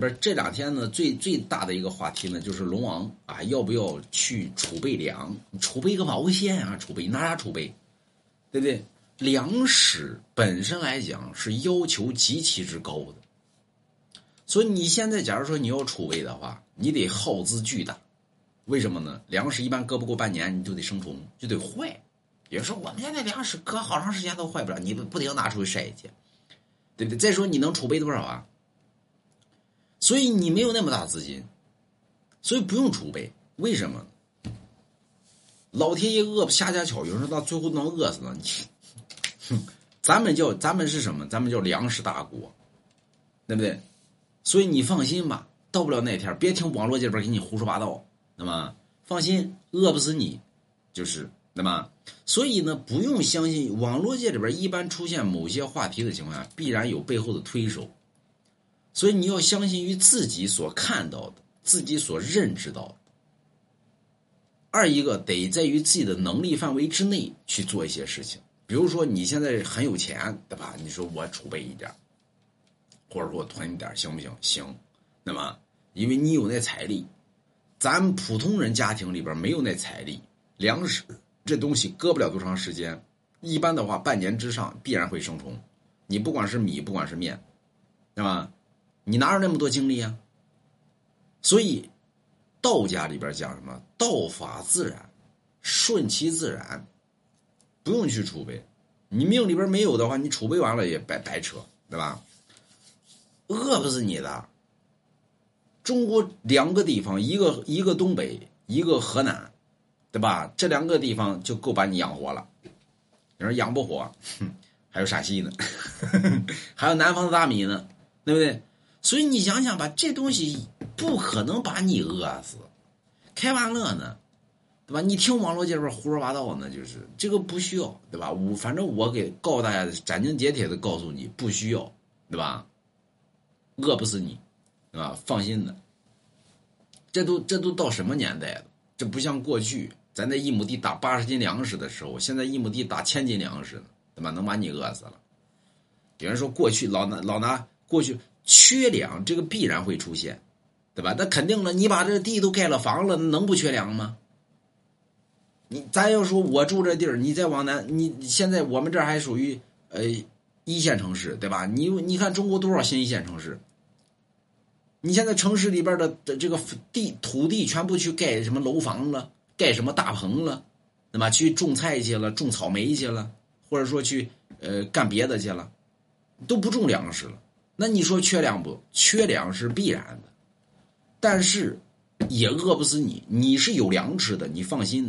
不是这两天呢，最最大的一个话题呢，就是龙王啊，要不要去储备粮？储备个毛线啊？储备拿啥储备？对不对？粮食本身来讲是要求极其之高的，所以你现在假如说你要储备的话，你得耗资巨大。为什么呢？粮食一般搁不过半年，你就得生虫，就得坏。有人说我们现在粮食搁好长时间都坏不了，你不不得拿出去晒去，对不对？再说你能储备多少啊？所以你没有那么大资金，所以不用储备。为什么？老天爷饿不瞎家巧，有人说到最后能饿死呢？你，哼，咱们叫咱们是什么？咱们叫粮食大国，对不对？所以你放心吧，到不了那天，别听网络这边给你胡说八道，那么放心，饿不死你，就是那么。所以呢，不用相信网络界里边一般出现某些话题的情况下，必然有背后的推手。所以你要相信于自己所看到的，自己所认知到的。二一个得在于自己的能力范围之内去做一些事情，比如说你现在很有钱，对吧？你说我储备一点，或者说我囤一点，行不行？行。那么，因为你有那财力，咱普通人家庭里边没有那财力，粮食这东西搁不了多长时间，一般的话半年之上必然会生虫。你不管是米，不管是面，对吧？你哪有那么多精力啊？所以，道家里边讲什么？道法自然，顺其自然，不用去储备。你命里边没有的话，你储备完了也白白扯，对吧？饿不死你的。中国两个地方，一个一个东北，一个河南，对吧？这两个地方就够把你养活了。你说养不活，还有陕西呢，还有南方的大米呢，对不对？所以你想想吧，这东西不可能把你饿死，开玩乐呢，对吧？你听网络这边胡说八道呢，就是这个不需要，对吧？我反正我给告诉大家，斩钉截铁的告诉你，不需要，对吧？饿不死你，对吧？放心的。这都这都到什么年代了？这不像过去，咱在一亩地打八十斤粮食的时候，现在一亩地打千斤粮食呢，对吧？能把你饿死了。有人说过去老拿老拿过去。缺粮，这个必然会出现，对吧？那肯定了，你把这地都盖了房了，能不缺粮吗？你咱要说我住这地儿，你再往南，你现在我们这儿还属于呃一线城市，对吧？你你看中国多少新一线城市？你现在城市里边的这个地土地全部去盖什么楼房了，盖什么大棚了，那么去种菜去了，种草莓去了，或者说去呃干别的去了，都不种粮食了。那你说缺粮不？缺粮是必然的，但是也饿不死你。你是有粮吃的，你放心。